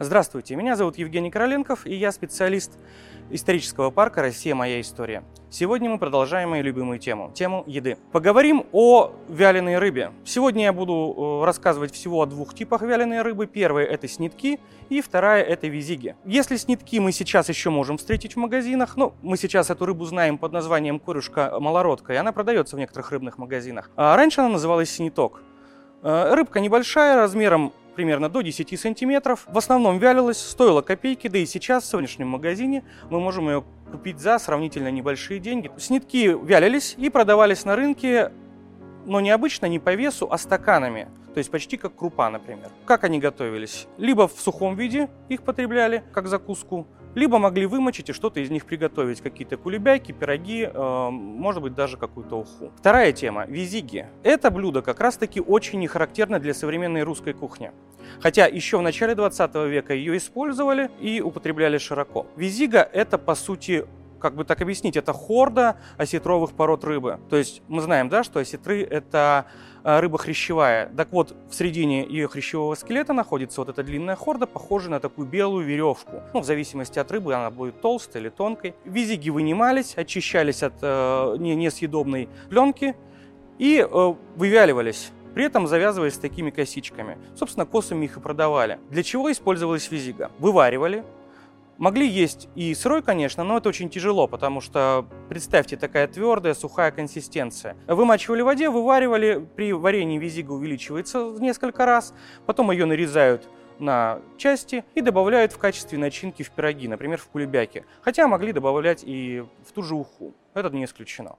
Здравствуйте, меня зовут Евгений Короленков, и я специалист исторического парка «Россия. Моя история». Сегодня мы продолжаем мою любимую тему – тему еды. Поговорим о вяленой рыбе. Сегодня я буду э, рассказывать всего о двух типах вяленой рыбы. Первая – это снитки, и вторая – это визиги. Если снитки мы сейчас еще можем встретить в магазинах, ну, мы сейчас эту рыбу знаем под названием корюшка-малородка, и она продается в некоторых рыбных магазинах. А раньше она называлась сниток. Э, рыбка небольшая, размером примерно до 10 сантиметров. В основном вялилась, стоила копейки, да и сейчас в сегодняшнем магазине мы можем ее купить за сравнительно небольшие деньги. Снитки вялились и продавались на рынке, но не обычно, не по весу, а стаканами. То есть почти как крупа, например. Как они готовились? Либо в сухом виде их потребляли, как закуску, либо могли вымочить и что-то из них приготовить, какие-то кулебяйки, пироги, э, может быть даже какую-то уху. Вторая тема – визиги. Это блюдо как раз-таки очень не характерно для современной русской кухни. Хотя еще в начале 20 века ее использовали и употребляли широко. Визига – это по сути как бы так объяснить, это хорда осетровых пород рыбы. То есть мы знаем, да, что осетры – это э, рыба хрящевая. Так вот, в середине ее хрящевого скелета находится вот эта длинная хорда, похожая на такую белую веревку. Ну, в зависимости от рыбы она будет толстой или тонкой. Визиги вынимались, очищались от э, несъедобной пленки и э, вывяливались при этом завязываясь такими косичками. Собственно, косами их и продавали. Для чего использовалась визига? Вываривали, Могли есть и сырой, конечно, но это очень тяжело, потому что, представьте, такая твердая, сухая консистенция. Вымачивали в воде, вываривали, при варенье визига увеличивается в несколько раз, потом ее нарезают на части и добавляют в качестве начинки в пироги, например, в кулебяки. Хотя могли добавлять и в ту же уху. Это не исключено.